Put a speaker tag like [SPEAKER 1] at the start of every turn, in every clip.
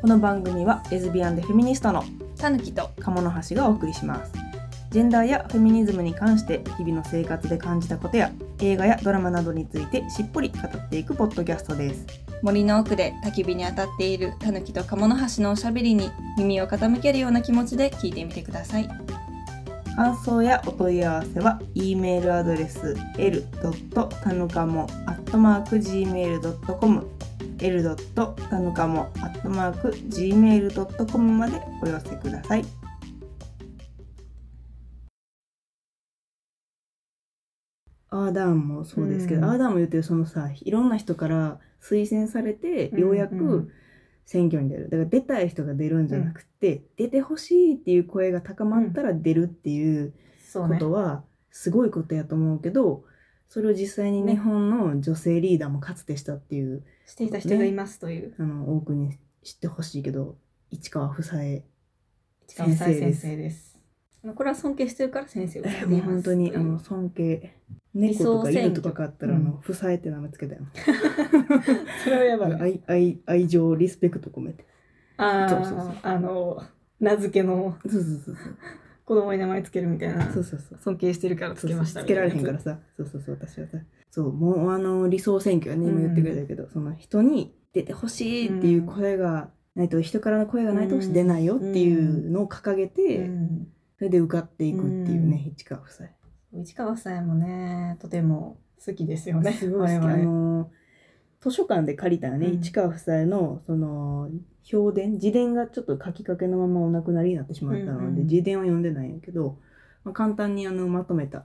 [SPEAKER 1] この番組はレズビアンでフェミニストの
[SPEAKER 2] たぬきと
[SPEAKER 1] 鴨の橋がお送りしますジェンダーやフェミニズムに関して日々の生活で感じたことや映画やドラマなどについてしっぽり語っていくポッドキャストです
[SPEAKER 2] 森の奥で焚き火に当たっているたぬきと鴨の橋のおしゃべりに耳を傾けるような気持ちで聞いてみてください
[SPEAKER 1] 感想やお問い合わせは e メールアドレス l. たぬかも gmail.com l. たぬかも gmail.com までお寄せください。アーダーンもそうですけど、
[SPEAKER 2] うん。
[SPEAKER 1] アーダーンも言ってるそのさいろんな人から推薦されてようや
[SPEAKER 2] うん。うん
[SPEAKER 1] く選挙に出る。だから出たい人が出るんじゃなくて、出てほしいっていう声が高まったら出るっていうことはすごいことやと思うけどそれを実際に
[SPEAKER 2] ね
[SPEAKER 1] 日本の女性リーダーもかつてしたっていう、
[SPEAKER 2] していた人がいますという。
[SPEAKER 1] あの多くに知ってほしいけど市川房江
[SPEAKER 2] 先生です。これは尊敬してるから先生を呼んでいます。
[SPEAKER 1] もう本当にあの尊敬猫とか犬とか飼ったらあの房江って名前つけたよ、
[SPEAKER 2] それはやばい。
[SPEAKER 1] 愛愛愛情リスペクト込めて。
[SPEAKER 2] あ
[SPEAKER 1] そうそうそう。
[SPEAKER 2] ーあの名付けの。
[SPEAKER 1] そうそうそうそう
[SPEAKER 2] 子供に名前つけるみたいな
[SPEAKER 1] そうそうそう。
[SPEAKER 2] 尊敬してるからつけました
[SPEAKER 1] つ。けられへんからさ。そうそうそう私はさ。そう。もうあの理想選挙はね今言ってくれたけど、その人に出てほしいっていう声がないと、人からの声がないと出ないよっていうのを掲げて、
[SPEAKER 2] うん。
[SPEAKER 1] それで受かっていくっていうね、市川夫妻。
[SPEAKER 2] 市川夫妻もねとても好きですよね
[SPEAKER 1] すごい好き。あの図書館で借りたよね、
[SPEAKER 2] うん。
[SPEAKER 1] 市川夫妻のその評伝自伝がちょっと書きかけのままお亡くなりになってしまったので、
[SPEAKER 2] うんうん
[SPEAKER 1] 自伝は読んでないんやけど、まあ、簡単にあのまとめた。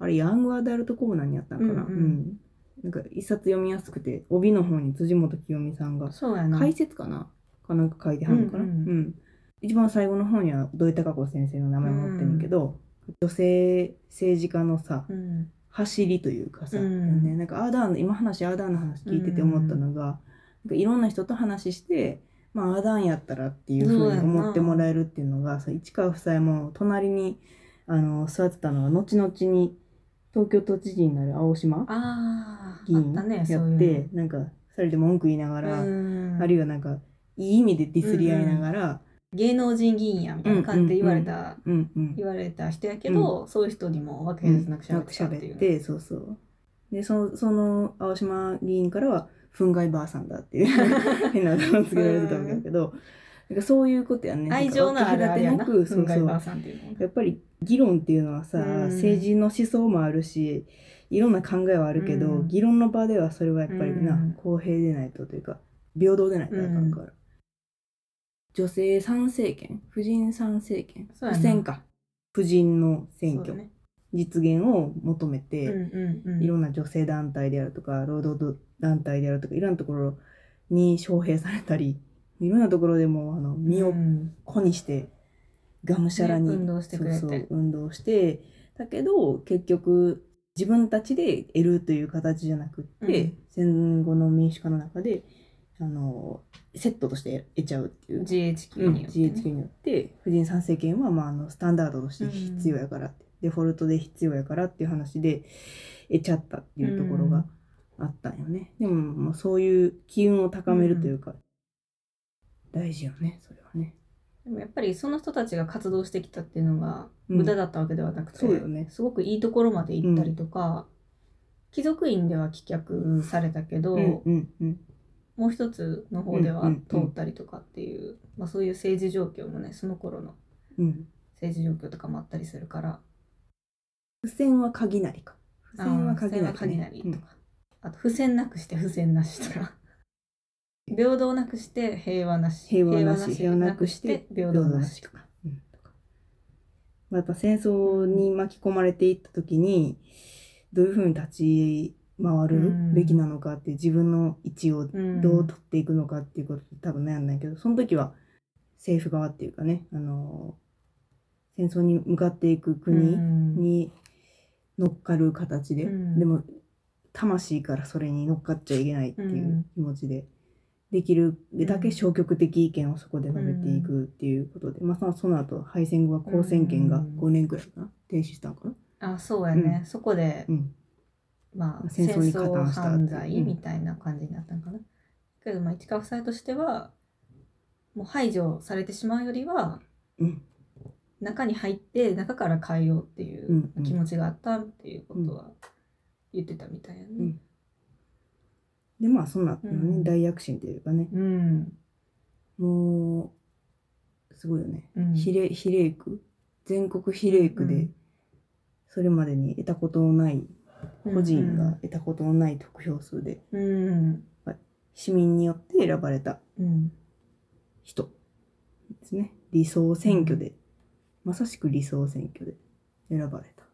[SPEAKER 1] あれヤングアダルトコーナーにあったんかな、
[SPEAKER 2] うんうん。
[SPEAKER 1] なんか一冊読みやすくて帯の方に辻元清美さんが
[SPEAKER 2] そうやな。
[SPEAKER 1] 解説かな？かなんか書いてはるのかな、
[SPEAKER 2] う
[SPEAKER 1] うん
[SPEAKER 2] ん。
[SPEAKER 1] 一番最後の方には土井孝子先生の名前も載ってるけど、女性政治家のさ
[SPEAKER 2] うん
[SPEAKER 1] 走りというかさ、
[SPEAKER 2] うん。
[SPEAKER 1] ね、なんかアーダーン今話アーダーンの話聞いてて思ったのが、なんかいろんな人と話して、まあ、アーダーンやったらっていうふうに思ってもらえるっていうのがさ市川夫妻も隣にあの座ってたのが後々に東京都知事になる青島
[SPEAKER 2] あ
[SPEAKER 1] 議員やって、
[SPEAKER 2] そういう
[SPEAKER 1] なんか二人で文句言いなが
[SPEAKER 2] の
[SPEAKER 1] ら、
[SPEAKER 2] うん。
[SPEAKER 1] あるいはなんかいい意味でディスり合いながら、
[SPEAKER 2] 芸能人議員やみたいな感じで言われた、
[SPEAKER 1] うんうん
[SPEAKER 2] 言われた人やけど、そういう人にも分け隔てなくしゃべっていう、
[SPEAKER 1] そうそうでそのその青島議員からは「憤慨ばあさん。だ」っていう変な名前をつけられてたん。だけどなん。かそういうことやね
[SPEAKER 2] 愛情のあるあれやな
[SPEAKER 1] そうそうやっぱり議論っていうのはさ、
[SPEAKER 2] うん。
[SPEAKER 1] 政治の思想もあるしいろん。な考えはあるけど、
[SPEAKER 2] うん。
[SPEAKER 1] 議論の場ではそれはやっぱりな、
[SPEAKER 2] うん。
[SPEAKER 1] 公平でないとというか平等でないとあかん。から、女性参政権婦人参政権。
[SPEAKER 2] そうやな。
[SPEAKER 1] 不選か。婦人の選挙、
[SPEAKER 2] そうね。
[SPEAKER 1] 実現を求めて、
[SPEAKER 2] うんうんうん。
[SPEAKER 1] いろんな女性団体であるとか労働団体であるとかいろんなところに招聘されたりいろんなところでもあの身を
[SPEAKER 2] うん。
[SPEAKER 1] 粉にしてがむしゃらに、
[SPEAKER 2] ね運動してくれて。
[SPEAKER 1] そうそう運動してだけど結局自分たちで得るという形じゃなくって、
[SPEAKER 2] うん。
[SPEAKER 1] 戦後の民主化の中であのセットとして得ちゃうっていう。
[SPEAKER 2] GHQ
[SPEAKER 1] うん
[SPEAKER 2] によって、ね。
[SPEAKER 1] GHQ によって婦人参政権はまああのスタンダードとして必要やからって、デフォルトで必要やからっていう話で得ちゃったっていうところがあったんよね、でももうそういう機運を高めるというか、大事よねそれはね。
[SPEAKER 2] でもやっぱりその人たちが活動してきたっていうのが
[SPEAKER 1] うん。
[SPEAKER 2] 無駄だったわけではなくて、
[SPEAKER 1] そうよね。
[SPEAKER 2] すごくいいところまで行ったりとか、貴族院では棄却されたけど、
[SPEAKER 1] うんうんうん
[SPEAKER 2] もう一つの方では
[SPEAKER 1] うんうん
[SPEAKER 2] 通ったりとかっていう、まあ、そういう政治状況もねその頃の
[SPEAKER 1] うん。
[SPEAKER 2] 政治状況とかもあったりするから。
[SPEAKER 1] 付箋は鍵なりか。付箋は鍵なり,、
[SPEAKER 2] あー付箋は鍵なりとか、あと付箋なくして付箋なしとか。平等なくして平和なし。
[SPEAKER 1] 平和なし平和なくして
[SPEAKER 2] 平等なし
[SPEAKER 1] とか、うんとか。まあ、やっぱ戦争に巻き込まれていった時にどういうふうに立ち回るべきなのかっていう自分の位置を
[SPEAKER 2] うん
[SPEAKER 1] どう取っていくのかっていうことで多分悩んだんやけどその時は政府側っていうかねあの戦争に向かっていく国
[SPEAKER 2] うん。
[SPEAKER 1] に乗っかる形で、
[SPEAKER 2] うん。
[SPEAKER 1] でも魂からそれに乗っかっちゃいけないっていううん。気持ちで、できるだけ消極的意見をそこで述べていくっていうことで、まあそのその後敗戦後は交戦権が5年くらいかな停止したのかな、
[SPEAKER 2] あそうやね、そこで、
[SPEAKER 1] うん、
[SPEAKER 2] まあ、戦
[SPEAKER 1] 戦争に加
[SPEAKER 2] 争
[SPEAKER 1] 担した
[SPEAKER 2] 犯罪みたいな感じになったのかな。けど、まあ、市川夫妻としては、もう排除されてしまうよりは
[SPEAKER 1] うん。
[SPEAKER 2] 中に入って中から変えようってい
[SPEAKER 1] うんう
[SPEAKER 2] うん。気持ちがあったっていうことは言ってたみたいやね。
[SPEAKER 1] うん。でまあそんなのね、
[SPEAKER 2] うん。
[SPEAKER 1] 大躍進というかね。
[SPEAKER 2] うん。
[SPEAKER 1] もうすごいよね、
[SPEAKER 2] うん。
[SPEAKER 1] 比例比例区全国比例区で
[SPEAKER 2] うん。
[SPEAKER 1] それまでに得たことのない個人
[SPEAKER 2] うん
[SPEAKER 1] が得たことのない得票数で
[SPEAKER 2] うん。
[SPEAKER 1] 市民によって選ばれた
[SPEAKER 2] うん。
[SPEAKER 1] 人ですね理想選挙で、まさしく理想選挙で選ばれた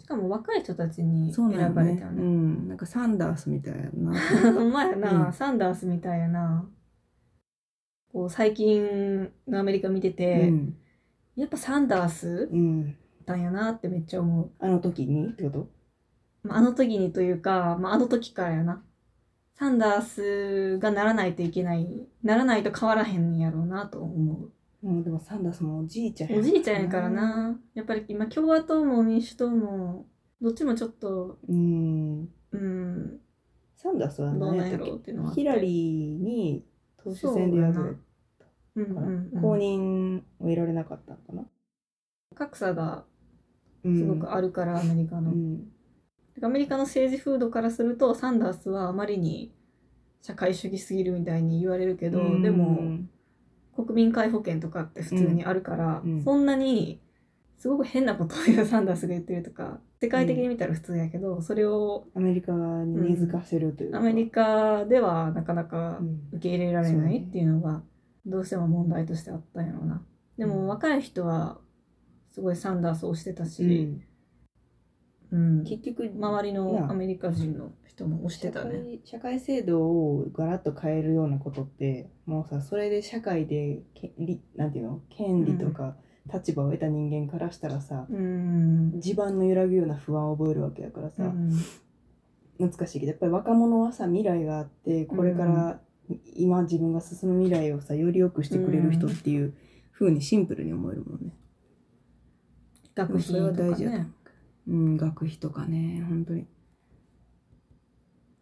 [SPEAKER 2] しかも若い人たちに選ばれたよね。
[SPEAKER 1] んなんかサンダースみたいやな
[SPEAKER 2] ほんまやな、
[SPEAKER 1] うん
[SPEAKER 2] サンダースみたいやな。こう最近のアメリカ見て
[SPEAKER 1] う
[SPEAKER 2] て、
[SPEAKER 1] ん、
[SPEAKER 2] やっぱサンダース
[SPEAKER 1] うん、
[SPEAKER 2] だんやなってめっちゃ思う。
[SPEAKER 1] あの時にってこと？
[SPEAKER 2] まあ、あの時にというか、まあ、あの時からやな。サンダースがならないといけない、ならないと変わらへんやろうなと思
[SPEAKER 1] う。ん、でもサンダースもおじいちゃん
[SPEAKER 2] う。おじいちゃんやからな。やっぱり今共和党も民主党も、どっちもちょっと、
[SPEAKER 1] うん。
[SPEAKER 2] うん、
[SPEAKER 1] サンダースは何やったっ
[SPEAKER 2] ろうっていうのは
[SPEAKER 1] ヒラリーに党首選で敗れ
[SPEAKER 2] うんうんうん、
[SPEAKER 1] 公認を得られなかったのかな、
[SPEAKER 2] 格差が
[SPEAKER 1] うん。
[SPEAKER 2] すごくあるから、アメリカの。
[SPEAKER 1] うん
[SPEAKER 2] アメリカの政治風土からするとサンダースはあまりに社会主義すぎるみたいに言われるけど、
[SPEAKER 1] うん。
[SPEAKER 2] でも国民皆保険とかって普通にあるから、
[SPEAKER 1] うん。うん。
[SPEAKER 2] そんなにすごく変なことを言う サンダースが言ってるとか世界的に見たら普通やけど、それを
[SPEAKER 1] アメリカに根付かせるというか、
[SPEAKER 2] アメリカではなかなか
[SPEAKER 1] うん。
[SPEAKER 2] 受け入れられないっていうのがどうしても問題としてあったんやろうな。でも
[SPEAKER 1] うん。
[SPEAKER 2] 若い人はすごいサンダースをしてた
[SPEAKER 1] う
[SPEAKER 2] し、
[SPEAKER 1] ん
[SPEAKER 2] うん
[SPEAKER 1] 結局
[SPEAKER 2] 周りの
[SPEAKER 1] な
[SPEAKER 2] アメリカ人の人も推してたね。
[SPEAKER 1] 社会社会制度をガラッと変えるようなことってもうさそれで社会でけりなんていうの権利とか立場を得た人間からしたらさ、
[SPEAKER 2] うん
[SPEAKER 1] 地盤の揺らぐような不安を覚えるわけだからさ、
[SPEAKER 2] うん
[SPEAKER 1] 難しいけどやっぱり若者はさ未来があってこれから今自分が進む未来をさより良くしてくれる人っていう風にシンプルに思えるもんね。
[SPEAKER 2] 学費
[SPEAKER 1] それは
[SPEAKER 2] とか
[SPEAKER 1] 大事だと思
[SPEAKER 2] ね。
[SPEAKER 1] う。うん、学費とかね、本当に。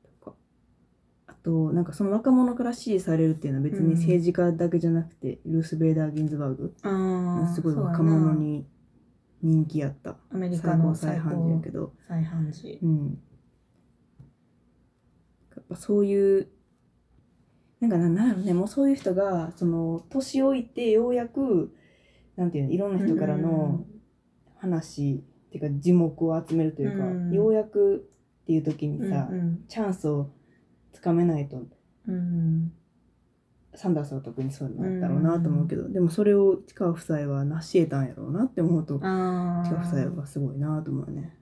[SPEAKER 1] とかあと、なんかその若者から支持されるっていうのは別に政治家だけじゃなくて、ルース・ベイダー・ギンズバーグ、
[SPEAKER 2] ああ
[SPEAKER 1] すごい若者に人気やった。
[SPEAKER 2] アメリ
[SPEAKER 1] 最
[SPEAKER 2] カの
[SPEAKER 1] 高裁
[SPEAKER 2] 最
[SPEAKER 1] 判事や
[SPEAKER 2] 高
[SPEAKER 1] けど、
[SPEAKER 2] 再判事。
[SPEAKER 1] うん。やっぱそういう、なんかななんやろね、もうそういう人が、その、年老いてようやく、なんていうの、いろんな人からの話、っていうか、樹木を集めるというか、
[SPEAKER 2] うん。
[SPEAKER 1] ようやくっていう時にさ、
[SPEAKER 2] うん
[SPEAKER 1] チャンスをつかめないと、
[SPEAKER 2] うんうん。
[SPEAKER 1] サンダースは特にそうなんだろうなと思うけど、でもそれを近川夫妻は成し得たんやろうなって思うと、
[SPEAKER 2] あ
[SPEAKER 1] 近川夫妻
[SPEAKER 2] あ
[SPEAKER 1] はすごいなと思うね。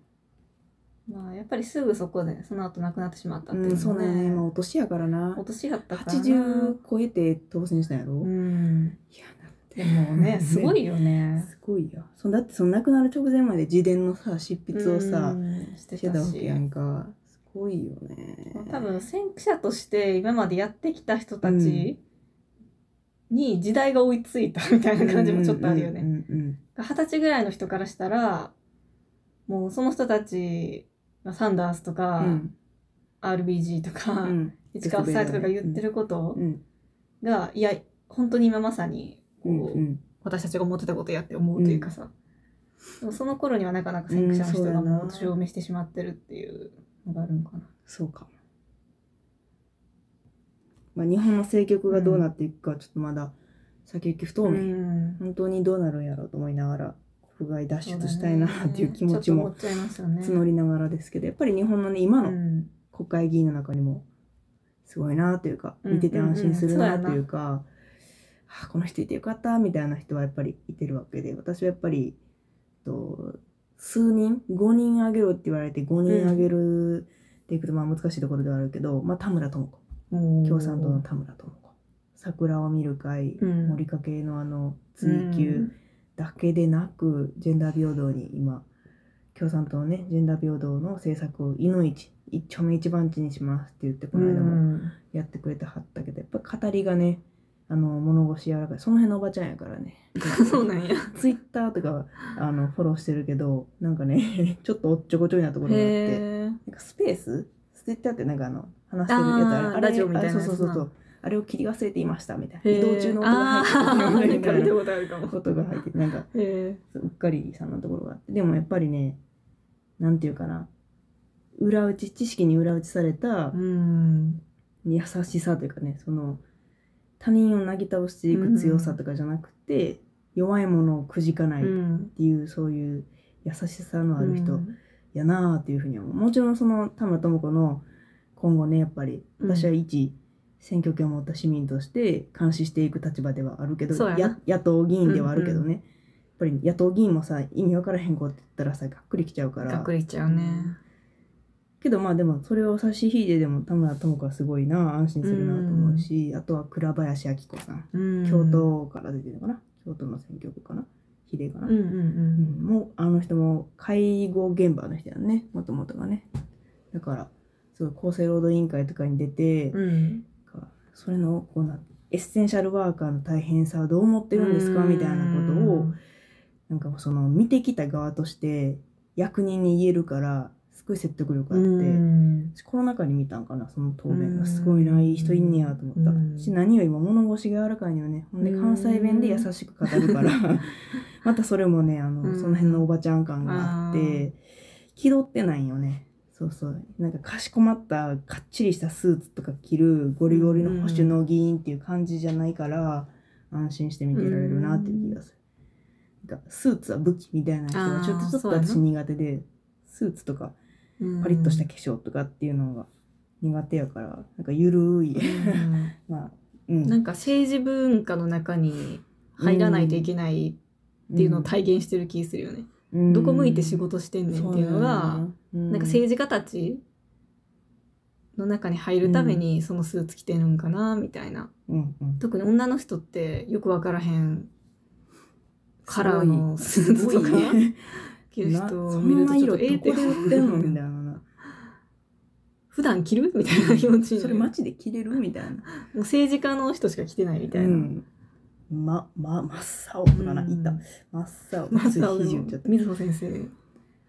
[SPEAKER 2] まあやっぱりすぐそこでその後亡くなってしまったっていう
[SPEAKER 1] うん、
[SPEAKER 2] の
[SPEAKER 1] そうね、今お年やからな。
[SPEAKER 2] お。年やったからな。
[SPEAKER 1] 80超えて当選したんやろ、い
[SPEAKER 2] うん。
[SPEAKER 1] やだって
[SPEAKER 2] でもねすごいよね。
[SPEAKER 1] すごいよ。そだってその亡くなる直前まで自伝のさ執筆をさ、
[SPEAKER 2] うんして
[SPEAKER 1] たわけやんか。すごいよね。
[SPEAKER 2] 多分先駆者として今までやってきた人たちに時代が追いついたみたいな感じもちょっとあるよね。二十歳ぐらいの人からしたらもうその人たちサンダースとか、
[SPEAKER 1] うん。うん
[SPEAKER 2] RBG とか、
[SPEAKER 1] うん。
[SPEAKER 2] 市川夫妻とかが言ってること
[SPEAKER 1] うん。
[SPEAKER 2] が、いや本当に今まさにこう、
[SPEAKER 1] うんうん。
[SPEAKER 2] 私たちが思ってたことやって思うというかさ、でもその頃にはなかなか先駆者の人がもう証明してしまってるっていうのがあるのかな。
[SPEAKER 1] そうかも、まあ、日本の政局がどうなっていくかはちょっとまだ先行き不透明、
[SPEAKER 2] うん。
[SPEAKER 1] 本当にどうなるんやろうと思いながら国外脱出したいなっていう気持ちも。募りながらですけどやっぱり日本のね今の
[SPEAKER 2] うん。
[SPEAKER 1] 国会議員の中にもすごいなというか
[SPEAKER 2] うん
[SPEAKER 1] 見てて安心するなというか、あこの人いてよかったみたいな人はやっぱりいてるわけで私はやっぱりと数人5人あげろって言われて5人あげるっていくとまあ難しいところではあるけど、まあ、田村智子。共産党の田村智子。桜を見る会、
[SPEAKER 2] うん。
[SPEAKER 1] 森かけのあの追及だけでなく、ジェンダー平等に今共産党のねジェンダー平等の政策をいの一一丁目一番地にしますって言ってこ
[SPEAKER 2] う
[SPEAKER 1] の間も
[SPEAKER 2] ん。
[SPEAKER 1] やってくれてはったけどやっぱ語りがねあの物腰柔らかい。その辺のおばちゃんやからね。
[SPEAKER 2] そうなんや。
[SPEAKER 1] ツイッターとかあのフォローしてるけどなんかね ちょっとおっちょこちょいなところがあって
[SPEAKER 2] へ
[SPEAKER 1] なんかスペース？ツイッターってなんかあの話してるやつあれ
[SPEAKER 2] あラジオみたいな
[SPEAKER 1] そうそうそうそう。あれを切り忘れていましたみたいな。移動中の音が
[SPEAKER 2] あ
[SPEAKER 1] 入ってるみ たいなが入っててなんか
[SPEAKER 2] へ
[SPEAKER 1] うっかりさんのところがあって。でもやっぱりねなんていうかな。裏打ち知識に裏打ちされた。優しさというかねその他人をなぎ倒していく強さとかじゃなくて、弱いものをくじかないっ
[SPEAKER 2] うん。
[SPEAKER 1] ていう、そういう優しさのある人
[SPEAKER 2] うん。
[SPEAKER 1] やなあっていうふうに思う。もちろんその田村智子の今後ねやっぱり
[SPEAKER 2] うん。
[SPEAKER 1] 私は一選挙権を持った市民として監視していく立場ではあるけど野党議員ではあるけどね、
[SPEAKER 2] うん
[SPEAKER 1] やっぱり野党議員もさ意味わからへんことって言ったらさがっくりきちゃうから。
[SPEAKER 2] がっくりいっちゃうね。
[SPEAKER 1] けどまあでもそれを差し引いてでも田村智子はすごいな安心するなと思うし、あとは倉林明子さん。
[SPEAKER 2] うん。
[SPEAKER 1] 京。都から出てるのかな？京都の選挙区かな？比例かな、
[SPEAKER 2] うんうんう。
[SPEAKER 1] うん。んもうあの人も介護現場の人やんね。もともとがね。だからすごい厚生労働委員会とかに出て、
[SPEAKER 2] うん。
[SPEAKER 1] かそれのこうなエッセンシャルワーカーの大変さはどう思ってるんですか？みたいなことをなんかその見てきた側として役人に言えるからすごい説得力あって、
[SPEAKER 2] うん。
[SPEAKER 1] 私コロナ禍に見たんかなその答
[SPEAKER 2] うん。
[SPEAKER 1] 弁すごいないい人いんねやと思った、
[SPEAKER 2] うん。
[SPEAKER 1] し何よりも物腰が柔らかいのよね。ほんで
[SPEAKER 2] うん。
[SPEAKER 1] 関西弁で優しく語るから。またそれもねあの、
[SPEAKER 2] うん。
[SPEAKER 1] その辺のおばちゃん感があっ
[SPEAKER 2] あ
[SPEAKER 1] て気取ってないよね。そうそう。なんかかしこまったかっちりしたスーツとか着るゴリゴリの保守の議員っていう感じじゃないから安心して見てられるなっていう気がする、なんかスーツは武器みたいな人がちょっとちょっと私苦手でスーツとか
[SPEAKER 2] うん
[SPEAKER 1] パリッとした化粧とかっていうのが苦手やからなんかゆるい、
[SPEAKER 2] うん。
[SPEAKER 1] まあうん。
[SPEAKER 2] なんか政治文化の中に入らないといけないっていうのを体現してる気するよね。
[SPEAKER 1] うん。
[SPEAKER 2] どこ向いて仕事してんねんっていうのが、
[SPEAKER 1] そう
[SPEAKER 2] なんか政治家たちの中に入るためにそのスーツ着てるんかなみたいな。
[SPEAKER 1] うんうん。
[SPEAKER 2] 特に女の人ってよくわからへんカラーのスーツとか。
[SPEAKER 1] すごいね
[SPEAKER 2] 着る
[SPEAKER 1] な
[SPEAKER 2] 人を
[SPEAKER 1] そ
[SPEAKER 2] 見るとちょっと
[SPEAKER 1] んな色ど
[SPEAKER 2] ええって
[SPEAKER 1] こで売ってんの？みたいな。な
[SPEAKER 2] 普段着る？みたいな気持ちに。
[SPEAKER 1] それ街で着れる？みたいな。
[SPEAKER 2] もう政治家の人しか着てないみたいな。
[SPEAKER 1] うん。まま真っ青とかな、
[SPEAKER 2] うん。
[SPEAKER 1] いた。真っ青。
[SPEAKER 2] まさ
[SPEAKER 1] つい肘打っちゃった
[SPEAKER 2] 水穂先生。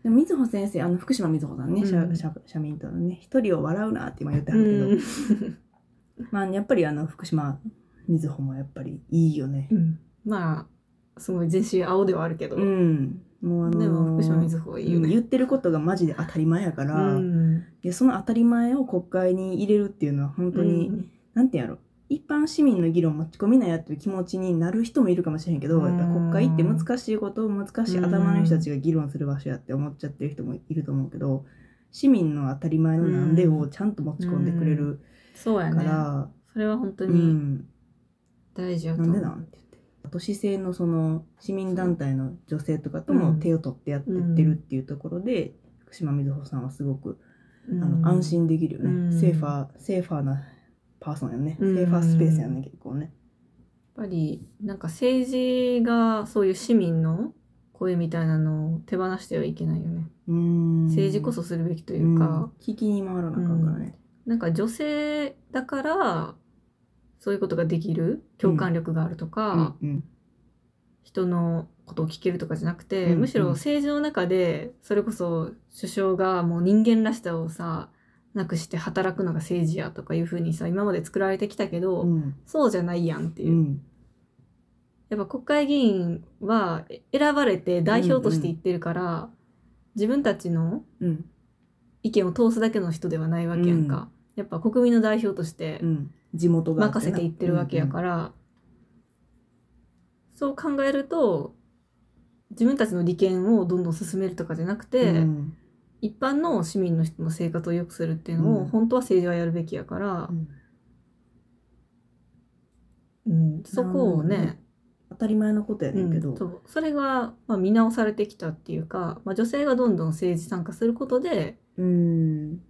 [SPEAKER 1] でもみずほ先生あの福島みずほさんね、
[SPEAKER 2] うん。
[SPEAKER 1] 社社社民党のね。一人を笑うなって今言ってはるけど、
[SPEAKER 2] うん。
[SPEAKER 1] まあやっぱりあの福島みずほもやっぱりいいよね。
[SPEAKER 2] うん。まあすごい全身青ではあるけど、
[SPEAKER 1] うんもうあのー
[SPEAKER 2] でも福島みずほはいいよね。
[SPEAKER 1] うん言ってることがマジで当たり前やから、
[SPEAKER 2] うん。
[SPEAKER 1] でその当たり前を国会に入れるっていうのは本当に、
[SPEAKER 2] うん。
[SPEAKER 1] なんてやろ。一般市民の議論持ち込みなやっていう気持ちになる人もいるかもしれへんけど、
[SPEAKER 2] うん。
[SPEAKER 1] やっぱ国会って難しいことを難しい頭の人たちが議論する場所やって思っちゃってる人もいると思うけど市民の当たり前のなんでをちゃんと持ち込んでくれるか
[SPEAKER 2] そうやね。
[SPEAKER 1] ら、
[SPEAKER 2] それは本当
[SPEAKER 1] う
[SPEAKER 2] に
[SPEAKER 1] ん。
[SPEAKER 2] 大事やと思う。
[SPEAKER 1] なんでなん？て都市制のその市民団体の女性とかとも手を取ってやってってるっていうところで、福島みずほさんはすごく
[SPEAKER 2] うん。
[SPEAKER 1] あの安心できるよね、
[SPEAKER 2] うん。
[SPEAKER 1] safer safer な person やね、
[SPEAKER 2] うん。
[SPEAKER 1] safer space やね結構ね。
[SPEAKER 2] やっぱりなんか政治がそういう市民の声みたいなのを手放してはいけないよね。
[SPEAKER 1] うん。
[SPEAKER 2] 政治こそするべきというか、
[SPEAKER 1] うん。聞きに回らなあかんからね、
[SPEAKER 2] なんか女性だからそういうことができる共感力があるとか、
[SPEAKER 1] うんうん
[SPEAKER 2] 人のことを聞けるとかじゃなくて、
[SPEAKER 1] うん
[SPEAKER 2] むしろ政治の中でそれこそ首相がもう人間らしさをさなくして働くのが政治やとかいうふうにさ今まで作られてきたけど、
[SPEAKER 1] うん。
[SPEAKER 2] そうじゃないやんっていう。
[SPEAKER 1] うん。
[SPEAKER 2] やっぱ国会議員は選ばれて代表として言ってるから、自分たちの
[SPEAKER 1] うん。
[SPEAKER 2] 意見を通すだけの人ではないわけやんか。やっぱ国民の代表として
[SPEAKER 1] うん。地元があ
[SPEAKER 2] 任せていってるわけやから、そう考えると自分たちの利権をどんどん進めるとかじゃなくて、
[SPEAKER 1] うん。
[SPEAKER 2] 一般の市民の人の生活を良くするっていうのを、
[SPEAKER 1] うん。
[SPEAKER 2] 本当は政治はやるべきやから
[SPEAKER 1] う、ん。
[SPEAKER 2] うんそこを
[SPEAKER 1] なるほど
[SPEAKER 2] ね、
[SPEAKER 1] 当たり前のことやねんけど、
[SPEAKER 2] うんそう。それが、まあ、見直されてきたっていうか、まあ、女性がどんどん政治参加することで
[SPEAKER 1] うん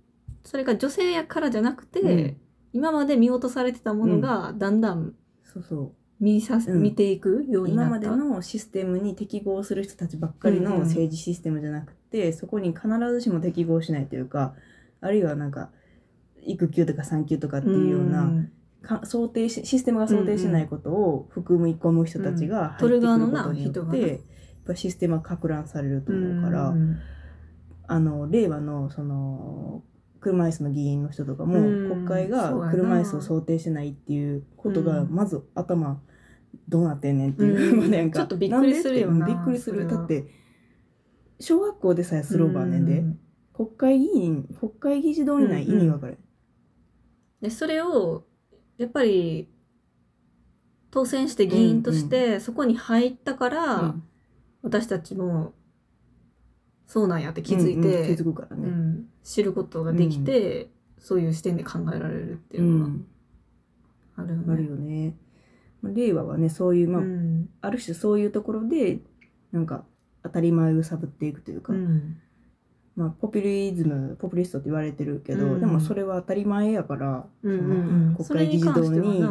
[SPEAKER 2] それが女性やからじゃなくて、
[SPEAKER 1] うん。
[SPEAKER 2] 今まで見落とされてたものがだんだん
[SPEAKER 1] そうそう。
[SPEAKER 2] 見させ、
[SPEAKER 1] うん。
[SPEAKER 2] 見ていくようにな
[SPEAKER 1] 今
[SPEAKER 2] った。
[SPEAKER 1] までのシステムに適合する人たちばっかりの
[SPEAKER 2] うんうん。
[SPEAKER 1] 政治システムじゃなくて、そこに必ずしも適合しないというかあるいはなんか育休とか産休とかっていうような、
[SPEAKER 2] ん。
[SPEAKER 1] か想定しシステムが想定しないことを含み込む人たちが入ってくることによって、やっぱシステムはか乱されると思うから、
[SPEAKER 2] うん。
[SPEAKER 1] あの令和のその車椅子の議員の人とかも、
[SPEAKER 2] うん。
[SPEAKER 1] 国会が車椅子を想定してないっていうことが、
[SPEAKER 2] うん。
[SPEAKER 1] まず頭どうなってんねんっていう、
[SPEAKER 2] うん。
[SPEAKER 1] までやんか
[SPEAKER 2] ちょっとびっくりするよな
[SPEAKER 1] びっくりする。だって小学校でさえスローバーねんで、
[SPEAKER 2] うん。
[SPEAKER 1] 国会議員国会議事堂にない意味わかる、
[SPEAKER 2] でそれをやっぱり当選して議員としてそこに入ったから、
[SPEAKER 1] うん。
[SPEAKER 2] 私たちもそうなんやって気づい
[SPEAKER 1] うんうん
[SPEAKER 2] て、
[SPEAKER 1] 気づくから
[SPEAKER 2] う
[SPEAKER 1] ね、
[SPEAKER 2] ん知ることができて、そういう視点で考えられるっていうのがあるよね。
[SPEAKER 1] あるよね。まあ令和はねそういう、まあ
[SPEAKER 2] うん。
[SPEAKER 1] ある種そういうところでなんか当たり前を揺さぶっていくというか、
[SPEAKER 2] うん
[SPEAKER 1] まあ、ポピュリズムポピュリストって言われてるけど、
[SPEAKER 2] うん
[SPEAKER 1] でもそれは当たり前やから、
[SPEAKER 2] うん
[SPEAKER 1] その国会議事堂にユ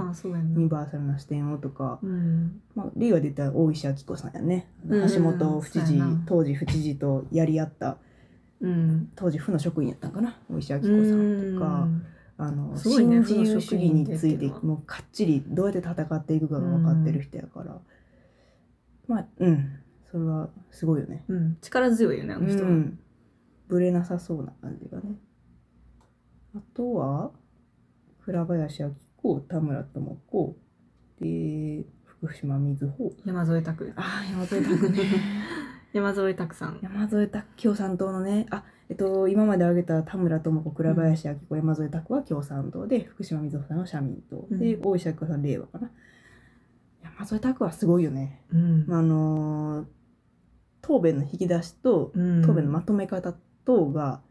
[SPEAKER 1] ニバーサルな視点をとか、
[SPEAKER 2] うん。
[SPEAKER 1] まあ、令和で言ったら大石晃子さんやね、橋本府知事当時府知事とやり合った
[SPEAKER 2] うん。
[SPEAKER 1] 当時府の職員やったんかな大石晃子さんとか、あの
[SPEAKER 2] ね
[SPEAKER 1] 新自由主義についてもうかっちりどうやって戦っていくかが分かってる人やから、まあうん。それはすごいよね。
[SPEAKER 2] うん、力強いよねあの人は。
[SPEAKER 1] うん、ぶれなさそうな感じがね。あとは倉林明子田村智子で福島みずほ
[SPEAKER 2] 山添拓。
[SPEAKER 1] ああ山添拓ね。
[SPEAKER 2] 山添拓さん。
[SPEAKER 1] 山添拓共産党のね。あえっと今まで挙げた田村智子倉林明子、山添拓は共産党で福島みずほさんは社民党、で
[SPEAKER 2] うん。
[SPEAKER 1] 大石明子さん令和かな。山添拓はすごいよね。
[SPEAKER 2] うん。
[SPEAKER 1] あのー答弁の引き出しと
[SPEAKER 2] うん。
[SPEAKER 1] 答弁のまとめ方等が、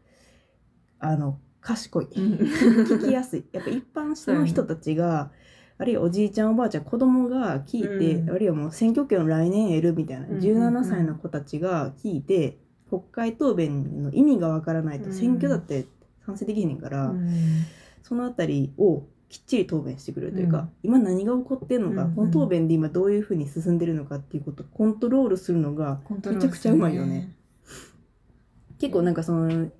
[SPEAKER 1] あの賢い。
[SPEAKER 2] うん。
[SPEAKER 1] 聞きやすい。やっぱ一般の人たちが、あるいはおじいちゃんおばあちゃん子供が聞いて、
[SPEAKER 2] うん。
[SPEAKER 1] あるいはもう選挙権を来年得るみたいな、
[SPEAKER 2] うんうんうん。
[SPEAKER 1] 17歳の子たちが聞いて国会答弁の意味がわからないと
[SPEAKER 2] うん。
[SPEAKER 1] 選挙だって賛成できへんから、
[SPEAKER 2] うん。
[SPEAKER 1] そのあたりをきっちり答弁してくれるというか、
[SPEAKER 2] うん。
[SPEAKER 1] 今何が起こってんのか、
[SPEAKER 2] うんうん。
[SPEAKER 1] この答弁で今どういうふうに進んでるのかっていうことをコントロールするのがめちゃくちゃうまいよね。結構なんかその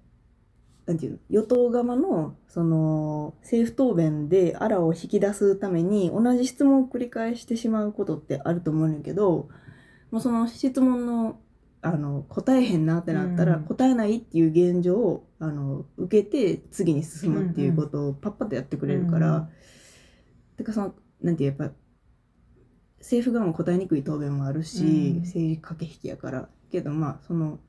[SPEAKER 1] なんていうの？与党側のその政府答弁であらを引き出すために同じ質問を繰り返してしまうことってあると思うんだけどもうその質問のあの答えへんなってなったら、
[SPEAKER 2] うん。
[SPEAKER 1] 答えないっていう現状をあの受けて次に進むっていうことをパッパッとやってくれるから、
[SPEAKER 2] うん
[SPEAKER 1] てかそのなんていうやっぱ政府側も答えにくい答弁もあるし、
[SPEAKER 2] うん。
[SPEAKER 1] 政治駆け引きやから。けどまあその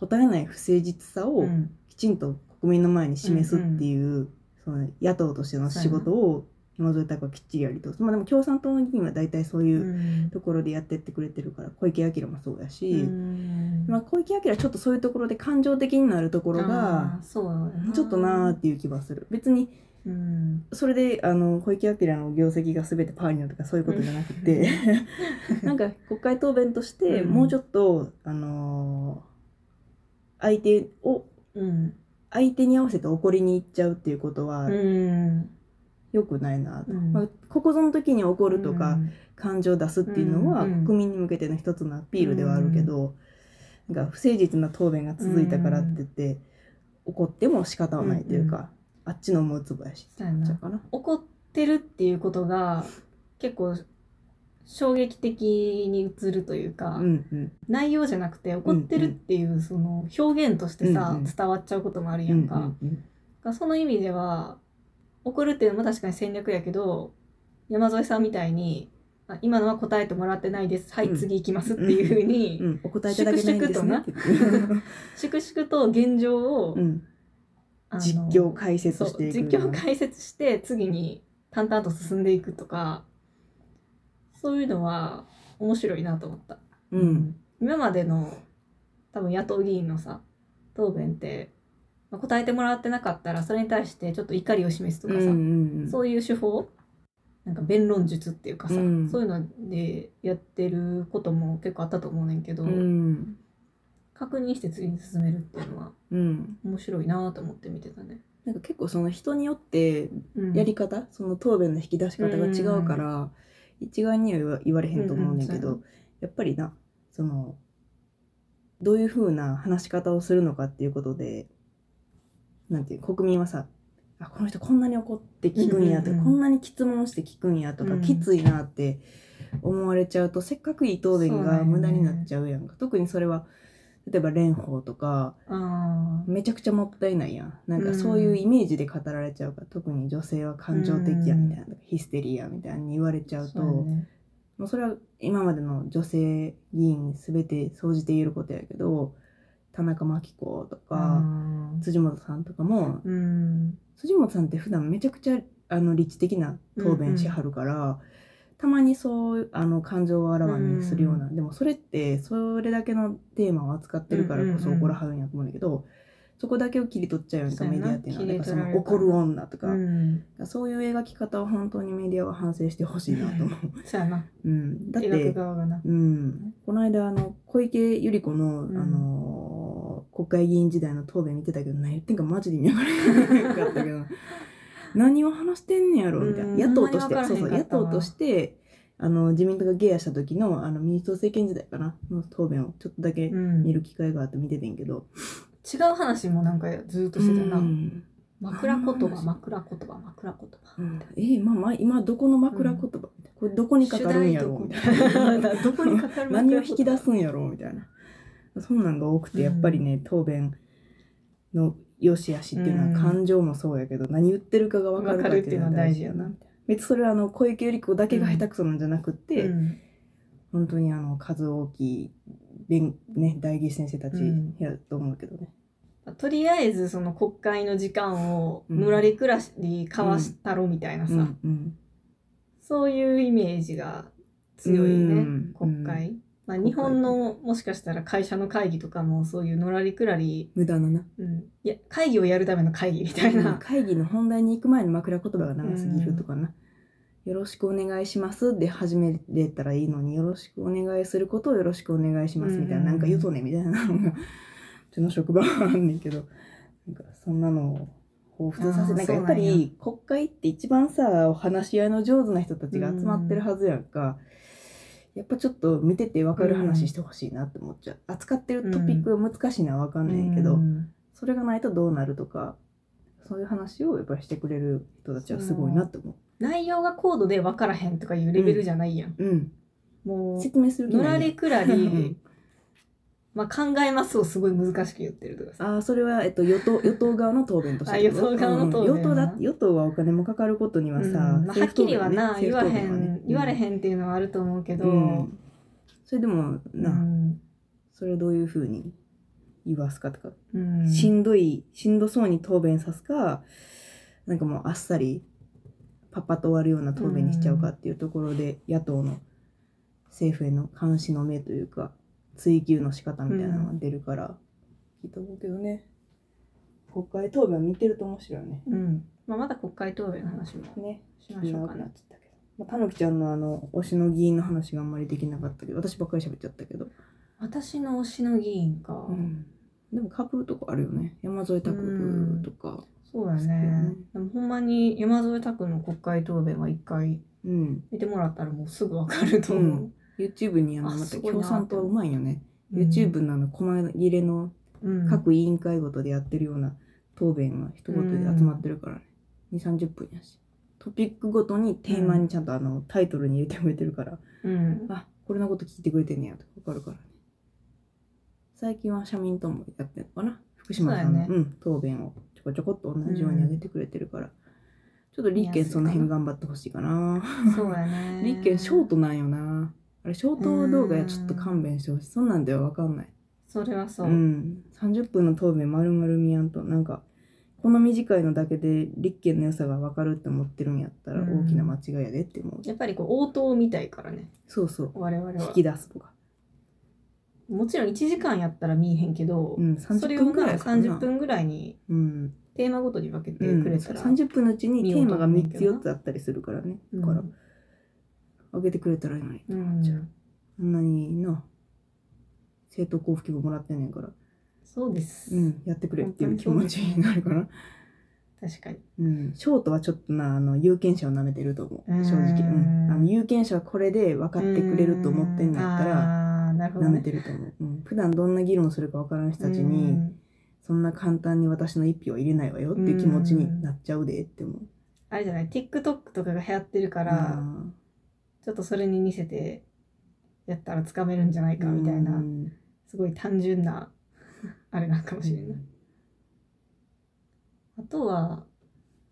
[SPEAKER 1] 答えない不誠実さを
[SPEAKER 2] うん。
[SPEAKER 1] きちんと国民の前に示すっていう、その野党としての仕事を山添拓はきっちりやり通すまあでも共産党の議員は大体そういううん。ところでやってってくれてるから小池晃もそうやし、
[SPEAKER 2] うん。
[SPEAKER 1] まあ、小池晃はちょっとそういうところで感情的になるところ
[SPEAKER 2] あ
[SPEAKER 1] がちょっとなーっていう気はする。別に
[SPEAKER 2] うん。
[SPEAKER 1] それであの小池晃の業績が全てパーになるとかそういうことじゃなくて、なんか国会答弁として
[SPEAKER 2] うん。
[SPEAKER 1] もうちょっと、あのー相手を
[SPEAKER 2] うん。
[SPEAKER 1] 相手に合わせて怒りに行っちゃうっていうことは
[SPEAKER 2] うん。
[SPEAKER 1] 良くないなと、
[SPEAKER 2] うん。
[SPEAKER 1] まあ、ここぞの時に怒るとか、感情を出すっていうのは
[SPEAKER 2] うん
[SPEAKER 1] 国民に向けての一つのアピールではあるけど、なんか不誠実な答弁が続いたからって言って、怒っても仕方はないというか、あっちの思うつぼやし。
[SPEAKER 2] 怒ってるっていうことが結構衝撃的に映るというか、
[SPEAKER 1] うんうん。
[SPEAKER 2] 内容じゃなくて怒ってるっていうその表現としてさ、
[SPEAKER 1] うんうん。
[SPEAKER 2] 伝わっちゃうこともある
[SPEAKER 1] うん
[SPEAKER 2] やんか。
[SPEAKER 1] うんうん
[SPEAKER 2] その意味では怒るっていうのも確かに戦略やけど山添さんみたいにあ今のは答えてもらってないです。はい、
[SPEAKER 1] うん。
[SPEAKER 2] 次行きますっていうふうに、
[SPEAKER 1] うん、お答えいただけな
[SPEAKER 2] 粛々と現状を、
[SPEAKER 1] 実況解説していく。
[SPEAKER 2] 実況解説して次に淡々と進んでいくとかそういうのは面白いなと思った。
[SPEAKER 1] うん。
[SPEAKER 2] 今までの多分野党議員のさ答弁って、まあ答えてもらってなかったらそれに対してちょっと怒りを示すとかさ、
[SPEAKER 1] うんうんうん。
[SPEAKER 2] そういう手法なんか弁論術っていうかさ、
[SPEAKER 1] うん。
[SPEAKER 2] そういうのでやってることも結構あったと思うねんけど、
[SPEAKER 1] うん。
[SPEAKER 2] 確認して次に進めるっていうのは
[SPEAKER 1] うん。
[SPEAKER 2] 面白いなと思って見てたね。
[SPEAKER 1] なんか結構その人によって
[SPEAKER 2] うん。
[SPEAKER 1] やり方、その答弁の引き出し方が違うから、一概には言われへんと思うねんけど、
[SPEAKER 2] うんうん
[SPEAKER 1] やっぱりなそのどういうふうな話し方をするのかっていうことでなんていう国民はさあこの人こんなに怒って聞くんやとか、
[SPEAKER 2] うんうんうん。
[SPEAKER 1] こんなに質問して聞くんやとか、
[SPEAKER 2] うん。
[SPEAKER 1] きついなって思われちゃうとせっかくいい答弁が無駄になっちゃうやんか、特にそれは例えば蓮舫とか
[SPEAKER 2] あ
[SPEAKER 1] めちゃくちゃもったいないやん。なんかそういうイメージで語られちゃうから、特に女性は感情的やみたいな、ヒステリーやみたいに言われちゃ
[SPEAKER 2] あ
[SPEAKER 1] うともうそれは今までの女性議員全て総じて言えることやけど田中真紀子とか、
[SPEAKER 2] うん。
[SPEAKER 1] 辻元さんとかも
[SPEAKER 2] うん。
[SPEAKER 1] 辻元さんって普段めちゃくちゃあの理知的な答弁しはるから、たまにそうあの感情をあらわにするような、でもそれってそれだけのテーマを扱ってるからこそ
[SPEAKER 2] うんうん。うん
[SPEAKER 1] 怒らはるんやと思うんだけど、そこだけを切り取っちゃうような。メディアっていうのは。
[SPEAKER 2] 切り
[SPEAKER 1] なんかその怒る女とか、
[SPEAKER 2] うん。
[SPEAKER 1] そういう描き方を本当にメディアは反省してほしいなと思う。
[SPEAKER 2] そうやな。
[SPEAKER 1] うん、だって、うん、この間あの小池百合子の、
[SPEAKER 2] うん。
[SPEAKER 1] あの国会議員時代の答弁見てたけど何言ってんかマジで意味わからなかったけど 何を話してんねやろ？みたいな、
[SPEAKER 2] うん。
[SPEAKER 1] 野党として。そうそう野党としてあの自民党がゲイヤした時のあの民主党政権時代かな？の答弁をちょっとだけ
[SPEAKER 2] うん。
[SPEAKER 1] 見る機会があって見ててんけど、
[SPEAKER 2] 違う話もなんかずっとしてたよな、
[SPEAKER 1] うん。
[SPEAKER 2] 枕言葉枕言葉枕言葉。
[SPEAKER 1] うん。えーまあまあ今どこの枕言葉、みたいなこれどこにかかるんやろ？みたいな。
[SPEAKER 2] な どこにかかる
[SPEAKER 1] 何を引き出すんやろ？うみたいな。そんなんが多くてやっぱりね、答弁の良し悪しっていうのは
[SPEAKER 2] うん。
[SPEAKER 1] 感情もそうやけど、何言ってるかが分かるかっていうのは大事やな。別にそれはあの小池百合子だけが下手くそなんじゃなくって、
[SPEAKER 2] うん。
[SPEAKER 1] 本当にあの数大きい弁、ね、代議士先生たち
[SPEAKER 2] うん。
[SPEAKER 1] やと思うけどね、
[SPEAKER 2] とりあえずその国会の時間をぬらりくらり交わしたろみたいなさ、
[SPEAKER 1] うんうん。
[SPEAKER 2] そういうイメージが強いね、
[SPEAKER 1] うん。
[SPEAKER 2] 国会。まあ、日本のもしかしたら会社の会議とかもそういうのらりくらり、
[SPEAKER 1] 無駄なな。
[SPEAKER 2] うん、いや会議をやるための会議みたい
[SPEAKER 1] うん。
[SPEAKER 2] な、
[SPEAKER 1] 会議の本題に行く前に枕言葉が長すぎるとかな、よろしくお願いしますで始めれたらいいのによろしくお願いすることをよろしくお願いしますみたいな、
[SPEAKER 2] うん
[SPEAKER 1] なんか言うとねみたいな。のがうちの職場はあんねんけど。なんかそんなのを彷彿させなんかやっぱり国会って一番さお話し合いの上手な人たちが集まってるはずやんか、やっぱちょっと見てて分かる話してほしいなって思っちゃう、扱ってるトピックが難しいのは分かんないけど、
[SPEAKER 2] うん
[SPEAKER 1] それがないとどうなるとかそういう話をやっぱりしてくれる人たちはすごいなって思
[SPEAKER 2] 内容が高度で分からへんとかいうレベルじゃないやん。
[SPEAKER 1] う。うん。
[SPEAKER 2] も
[SPEAKER 1] 説明する
[SPEAKER 2] のらりくら
[SPEAKER 1] うん
[SPEAKER 2] り、まあ考えますをすごい難しく言ってるとかさ。
[SPEAKER 1] ああ、それは、えっと、与党、与党側の答弁として。
[SPEAKER 2] あ与党側の答弁
[SPEAKER 1] うん与党だ、与党はお金もかかることにはさ、
[SPEAKER 2] うんまあ、はっきりはな、言わへん、
[SPEAKER 1] ね
[SPEAKER 2] 言われへんっていうのはあると思うけど、
[SPEAKER 1] うん。それでも、な、
[SPEAKER 2] うん。
[SPEAKER 1] それをどういうふうに言わすかとか、
[SPEAKER 2] うん。
[SPEAKER 1] しんどい、しんどそうに答弁さすか、なんかもうあっさり、パッパと終わるような答弁にしちゃうかっていうところで、野党の政府への監視の目というか、追及の仕方みたいなのが出るから、いいと思うけどね。国会答弁見てると面白いよね。
[SPEAKER 2] うんまあ、まだ国会答弁の話も
[SPEAKER 1] ね。
[SPEAKER 2] しましょうかね
[SPEAKER 1] 長くなっ。ちゃったけど。まあ、たぬきちゃんのあの、推しの議員の話があんまりできなかったけど、私ばっかり喋っちゃったけど。
[SPEAKER 2] 私の推しの議員か。
[SPEAKER 1] うん。でもかぶるとこあるよね。山添拓部とか。
[SPEAKER 2] そうだ
[SPEAKER 1] そうだ
[SPEAKER 2] ね
[SPEAKER 1] ね。
[SPEAKER 2] でもほんまに山添拓の国会答弁は一回
[SPEAKER 1] うん。
[SPEAKER 2] 見てもらったらもうすぐわかると思う。
[SPEAKER 1] YouTube にあの、
[SPEAKER 2] あ
[SPEAKER 1] また
[SPEAKER 2] すごいな
[SPEAKER 1] 共産党はうまいよね。
[SPEAKER 2] うん
[SPEAKER 1] YouTube のあの、細切れの
[SPEAKER 2] うん
[SPEAKER 1] 各委員会ごとでやってるような答弁が一言で集まってるからね。2、30分やし。トピックごとにテーマにちゃんとあの、タイトルに入れてくれてるから、
[SPEAKER 2] うん。
[SPEAKER 1] あ、これのこと聞いてくれてんねやとかわかるからね。最近は社民党もやってるのかな？福島さんのう、
[SPEAKER 2] そう
[SPEAKER 1] ん、答弁をちょこちょこっと同じように上げてくれてるから、ちょっと立憲その辺頑張ってほしいかな。
[SPEAKER 2] そうやね。
[SPEAKER 1] 立憲ショートなんよな。あれ、ショート動画やちょっと勘弁してほしい。そんなんではわかんない。
[SPEAKER 2] それはそうう。
[SPEAKER 1] ん。30分の答弁丸々見やんと、なんか、この短いのだけで立憲の良さがわかるって思ってるんやったら
[SPEAKER 2] うん
[SPEAKER 1] 大きな間違いやでって思う。
[SPEAKER 2] やっぱりこう応答みたいからね。
[SPEAKER 1] そうそう。
[SPEAKER 2] 我々は
[SPEAKER 1] 引。き出すとか。
[SPEAKER 2] もちろん1時間やったら見えへんけど、
[SPEAKER 1] うん、
[SPEAKER 2] そ
[SPEAKER 1] 30
[SPEAKER 2] れをな
[SPEAKER 1] 分くらいかな。
[SPEAKER 2] 30分ぐらいに
[SPEAKER 1] うん。
[SPEAKER 2] テーマごとに分けて
[SPEAKER 1] うん、
[SPEAKER 2] くれたら。
[SPEAKER 1] 30分のうちにテーマが3つ
[SPEAKER 2] 見ようと思うねんけどな
[SPEAKER 1] 4つあったりするからね。
[SPEAKER 2] うん
[SPEAKER 1] だから、あげてくれたらいいのに。
[SPEAKER 2] うん
[SPEAKER 1] じゃああんなにな、政党交付金ももらってんねんから、
[SPEAKER 2] そうです。
[SPEAKER 1] うん、やってくれっていう気持ちになるかな。
[SPEAKER 2] 確かに。
[SPEAKER 1] うん、ショートはちょっとな、あの、有権者を舐めてると思う。
[SPEAKER 2] うん
[SPEAKER 1] 正直。うん。あの、有権者はこれで分かってくれると思ってんのやったら、
[SPEAKER 2] なるほど、
[SPEAKER 1] 舐
[SPEAKER 2] ね。
[SPEAKER 1] めてると思う。うん。普段どんな議論するか分からん人たち
[SPEAKER 2] う
[SPEAKER 1] に、
[SPEAKER 2] ん
[SPEAKER 1] そんな簡単に私の一票は入れないわよっていう気持ちになっちゃうでって思う。
[SPEAKER 2] あれじゃない？TikTok とかが流行ってるから、
[SPEAKER 1] あ
[SPEAKER 2] ちょっとそれに似せてやったらつかめるん
[SPEAKER 1] ー
[SPEAKER 2] じゃないかみたいな、
[SPEAKER 1] うん
[SPEAKER 2] すごい単純な あれなんかもしれない。あとは、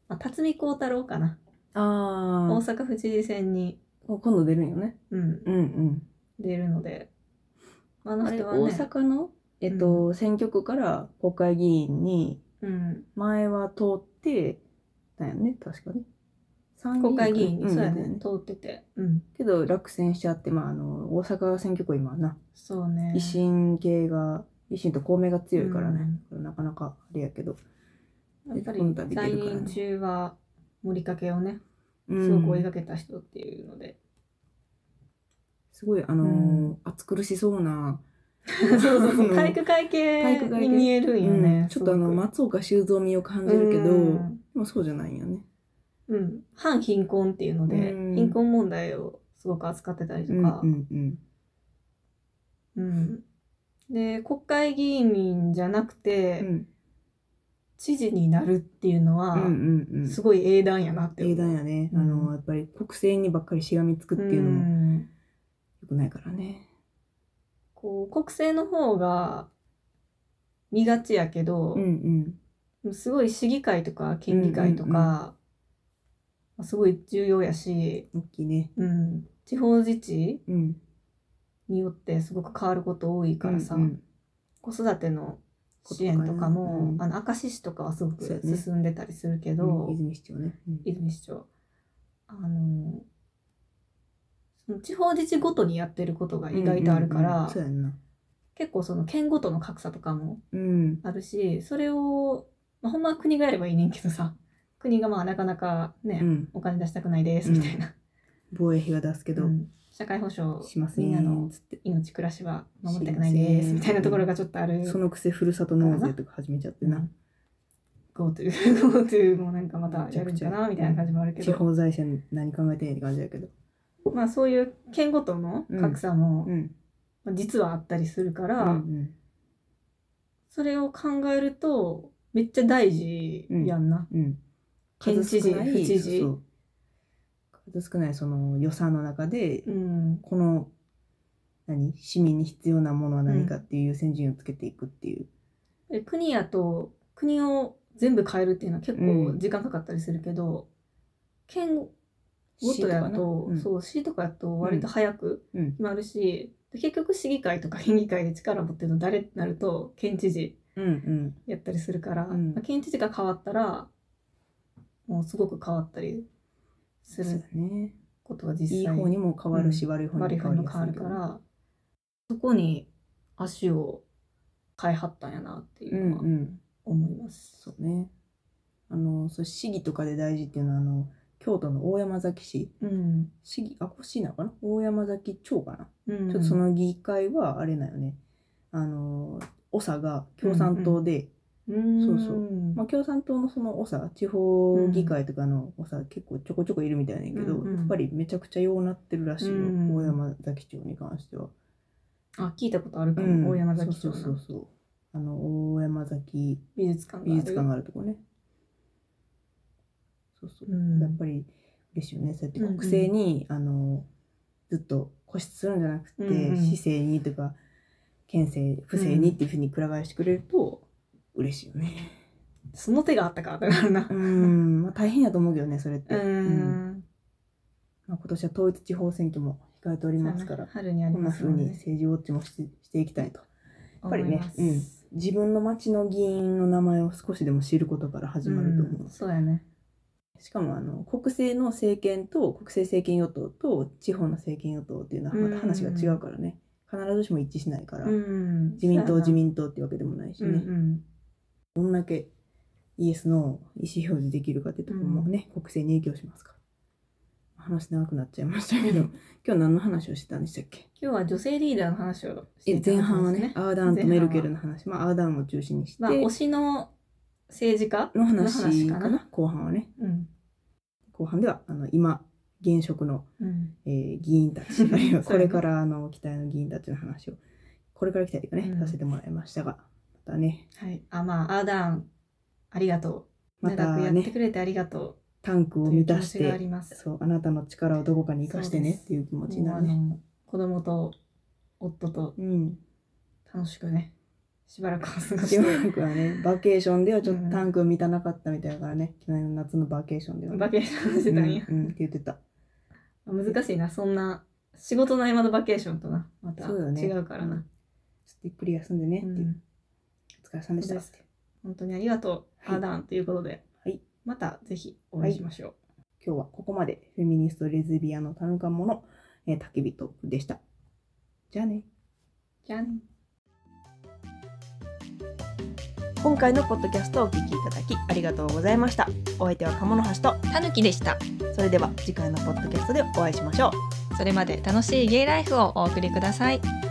[SPEAKER 2] まあ、辰巳孝太郎かな。
[SPEAKER 1] あ
[SPEAKER 2] 大阪府知事選に、
[SPEAKER 1] あ、今度出るんよね。
[SPEAKER 2] うん、
[SPEAKER 1] うんうん。
[SPEAKER 2] 出るので、あの人はね、
[SPEAKER 1] 阪の、えっと、選挙区から国会議員に
[SPEAKER 2] うん、
[SPEAKER 1] 前は通ってだよね、確かに。参
[SPEAKER 2] 国会議員に、
[SPEAKER 1] ん。
[SPEAKER 2] そうやね、
[SPEAKER 1] ん
[SPEAKER 2] 通ってて、うん、
[SPEAKER 1] けど落選しちゃって、まあ、あの、大阪選挙区今はな、
[SPEAKER 2] そうね。
[SPEAKER 1] 維新系が、維新と公明が強いからね、
[SPEAKER 2] うん。
[SPEAKER 1] なかなかあれやけど。
[SPEAKER 2] やっぱり在任中は盛りかけをね、
[SPEAKER 1] うん。
[SPEAKER 2] すごく追いかけた人っていうので、
[SPEAKER 1] すごい、あの暑苦しそうな、
[SPEAKER 2] そうそうそう、体育会系
[SPEAKER 1] 体育会系。
[SPEAKER 2] に見えるんよね。
[SPEAKER 1] うん。ちょっとあの、松岡修造味を感じるけど、
[SPEAKER 2] うん。
[SPEAKER 1] でもそうじゃないんよね。
[SPEAKER 2] うん、反貧困っていうので、
[SPEAKER 1] うん
[SPEAKER 2] 貧困問題をすごく扱ってたりとか
[SPEAKER 1] う、んうん
[SPEAKER 2] うんで国会議員じゃなく
[SPEAKER 1] う
[SPEAKER 2] て、
[SPEAKER 1] ん。
[SPEAKER 2] 知事になるっていうのは。すごい英断やなって
[SPEAKER 1] 英断やね。
[SPEAKER 2] うん
[SPEAKER 1] あの、やっぱり国政にばっかりしがみつくっていうのも
[SPEAKER 2] ん
[SPEAKER 1] 良くないからね。
[SPEAKER 2] こう国政の方が見がちやけど
[SPEAKER 1] うんう、ん。
[SPEAKER 2] すごい市議会とか県議会とか、すごい重要やし、
[SPEAKER 1] 大きいね。
[SPEAKER 2] うん、地方自治
[SPEAKER 1] うん。
[SPEAKER 2] によってすごく変わること多いからさ、
[SPEAKER 1] うんうん
[SPEAKER 2] 子育ての支援とかも、
[SPEAKER 1] うん
[SPEAKER 2] あの明石市とかはすごく進んでたりするけど、
[SPEAKER 1] うん泉市長ね。うん
[SPEAKER 2] 泉市長あのその地方自治ごとにやってることが意外とあるから、
[SPEAKER 1] うんうんうんそうやんな。
[SPEAKER 2] 結構その県ごとの格差とかも
[SPEAKER 1] うん。
[SPEAKER 2] あるしそれを、まあ、ほんまは国がやればいいねんけどさ国がまあなかなかね、
[SPEAKER 1] うん。
[SPEAKER 2] お金出したくないですみたいな、
[SPEAKER 1] 防衛費は出すけど、
[SPEAKER 2] うん社会保障
[SPEAKER 1] しますね
[SPEAKER 2] みんなの
[SPEAKER 1] つって。
[SPEAKER 2] 命暮らしは守りたくないですみたいなところがちょっとある。
[SPEAKER 1] そのくせふるさと納税とか始めちゃってな。
[SPEAKER 2] GoTo、GoTo もなんかまたやるんかなみたいな感じもあるけ
[SPEAKER 1] 地
[SPEAKER 2] ど、
[SPEAKER 1] 方財政何考えてんねんって感じだけど。
[SPEAKER 2] まあそういう県ごとの格差も
[SPEAKER 1] うん。
[SPEAKER 2] まあ実はあったりするから、
[SPEAKER 1] うん
[SPEAKER 2] それを考えるとめっちゃ大事やんな。
[SPEAKER 1] うん。うん。
[SPEAKER 2] 県知事
[SPEAKER 1] 数少ない
[SPEAKER 2] 府知事
[SPEAKER 1] 数少ないその予算の中で、
[SPEAKER 2] うん。
[SPEAKER 1] この、何市民に必要なものは何かっていう優先順位をつけていくっていう。
[SPEAKER 2] で国やと国を全部変えるっていうのは結
[SPEAKER 1] うん。
[SPEAKER 2] 構時間かかったりするけど、県ごとやと、
[SPEAKER 1] うん。
[SPEAKER 2] そう市とかやと割と早く
[SPEAKER 1] うん。
[SPEAKER 2] 決まるし、で結局市議会とか 県議会で力を持ってるの誰ってなると県知事
[SPEAKER 1] うんうん。
[SPEAKER 2] やったりするから、
[SPEAKER 1] うん。
[SPEAKER 2] まあ県知事が変わったらもうすごく変わったりする。ことが実際
[SPEAKER 1] いい方にも変わるし、
[SPEAKER 2] うん
[SPEAKER 1] 悪い方に
[SPEAKER 2] も変わるからそこに足を変えはったんやなっていうのは
[SPEAKER 1] うんうん。
[SPEAKER 2] 思います。
[SPEAKER 1] そうね。あの、そう市議とかで大事っていうのは、あの、京都の大山崎市。
[SPEAKER 2] うん
[SPEAKER 1] 市議、あ、これ市なのかな？大山崎町かな、
[SPEAKER 2] うん、
[SPEAKER 1] ちょっとその議会はあれだよね。あの、長が共産党で、
[SPEAKER 2] うん
[SPEAKER 1] そうそうまあ、共産党のその長、地方議会とかの長、結構ちょこちょこいるみたいねんけど、
[SPEAKER 2] うんうん
[SPEAKER 1] やっぱりめちゃくちゃようなってるらしいよ、
[SPEAKER 2] うん
[SPEAKER 1] 大山崎町に関しては。
[SPEAKER 2] あ聞いたことあるかも、
[SPEAKER 1] うん
[SPEAKER 2] 大山崎町
[SPEAKER 1] そうそうそう。あの、大山崎
[SPEAKER 2] 美術館がある
[SPEAKER 1] 美術館があるとこね。そうそう。
[SPEAKER 2] うん
[SPEAKER 1] やっぱり嬉しいよね。そうやって
[SPEAKER 2] うんうん
[SPEAKER 1] 国政に、あの、ずっと固執するんじゃなくて、
[SPEAKER 2] うんうん
[SPEAKER 1] 市政にとか、県政、府政にっていうふうにくら替えしてくれると、嬉しいよね。
[SPEAKER 2] その手があったかだからな。
[SPEAKER 1] う。ん、まあ大変やと思うけどね、それって。
[SPEAKER 2] う
[SPEAKER 1] うん。
[SPEAKER 2] ん
[SPEAKER 1] まあ、今年は統一地方選挙も控えておりますから、
[SPEAKER 2] 春にあり
[SPEAKER 1] こんな
[SPEAKER 2] ますので。
[SPEAKER 1] 風に政治ウォッチもししていきたいと。
[SPEAKER 2] や
[SPEAKER 1] っぱりねうん。自分の町の議員の名前を少しでも知ることから始まると思う。
[SPEAKER 2] そうやね。
[SPEAKER 1] しかもあの国政の政権と国政政権与党と地方の政権与党っていうのはまた話が違うからね、必ずしも一致しないから、
[SPEAKER 2] ん。
[SPEAKER 1] 自民党自
[SPEAKER 2] 民
[SPEAKER 1] 民党っていうわけでもないし
[SPEAKER 2] うん
[SPEAKER 1] ね、
[SPEAKER 2] うん
[SPEAKER 1] どんだけイエスの意思表示できるかっていうところもね、国政に影響しますか。ら話長くなっちゃいましたけど 今日何の話をしてたんでしたっけ？
[SPEAKER 2] 今日は女性リーダーの話をしてた
[SPEAKER 1] 前半はねアーダーンとメルケルの話。まあアーダーンを中心にして、
[SPEAKER 2] まあ、推しの政治家
[SPEAKER 1] の話かな後半はね。
[SPEAKER 2] うん。
[SPEAKER 1] 後半ではあの今現職の
[SPEAKER 2] うん。
[SPEAKER 1] えー議員たち、これからあの期待の議員たちの話を、これから期待というかね、
[SPEAKER 2] うん。
[SPEAKER 1] させてもらいましたが、またね、
[SPEAKER 2] はい。あ、まあ、アーダーン、ありがとう。
[SPEAKER 1] また
[SPEAKER 2] 長くやって
[SPEAKER 1] ね、
[SPEAKER 2] くれてありがと
[SPEAKER 1] タンク
[SPEAKER 2] う。
[SPEAKER 1] を満たして、
[SPEAKER 2] ります。
[SPEAKER 1] そう、あなたの力をどこかに生かしてねっていう気持ちになるね。
[SPEAKER 2] の子供と夫と
[SPEAKER 1] うん。
[SPEAKER 2] 楽しくね、しばらくは過ごし
[SPEAKER 1] してばらくはね、バケーションではちょっ
[SPEAKER 2] うん
[SPEAKER 1] とタンク満たなかったみたいだからね、去年の夏のバケーションではね、
[SPEAKER 2] バケーションしてたんや。
[SPEAKER 1] うん、うんって言ってた。
[SPEAKER 2] 難しいな、そんな、仕事の合間のバケーションとな、また。違うからな。
[SPEAKER 1] んちょっとゆっくり休んでねっていう。疲れ様でした。
[SPEAKER 2] 本当にありがとう、
[SPEAKER 1] はい
[SPEAKER 2] アダンということで、
[SPEAKER 1] はい
[SPEAKER 2] またぜひお会いしましょう。
[SPEAKER 1] 今日はここまでフェミニストレズビアンのたぬかもの、えー、焚き火トークでした。じゃあね。
[SPEAKER 2] じゃあね。
[SPEAKER 1] 今回のポッドキャストをお聞きいただきありがとうございました。お相手は鴨の橋と、
[SPEAKER 3] たぬきでした。
[SPEAKER 1] それでは次回のポッドキャストでお会いしましょう。
[SPEAKER 3] それまで楽しいゲイライフをお送りください。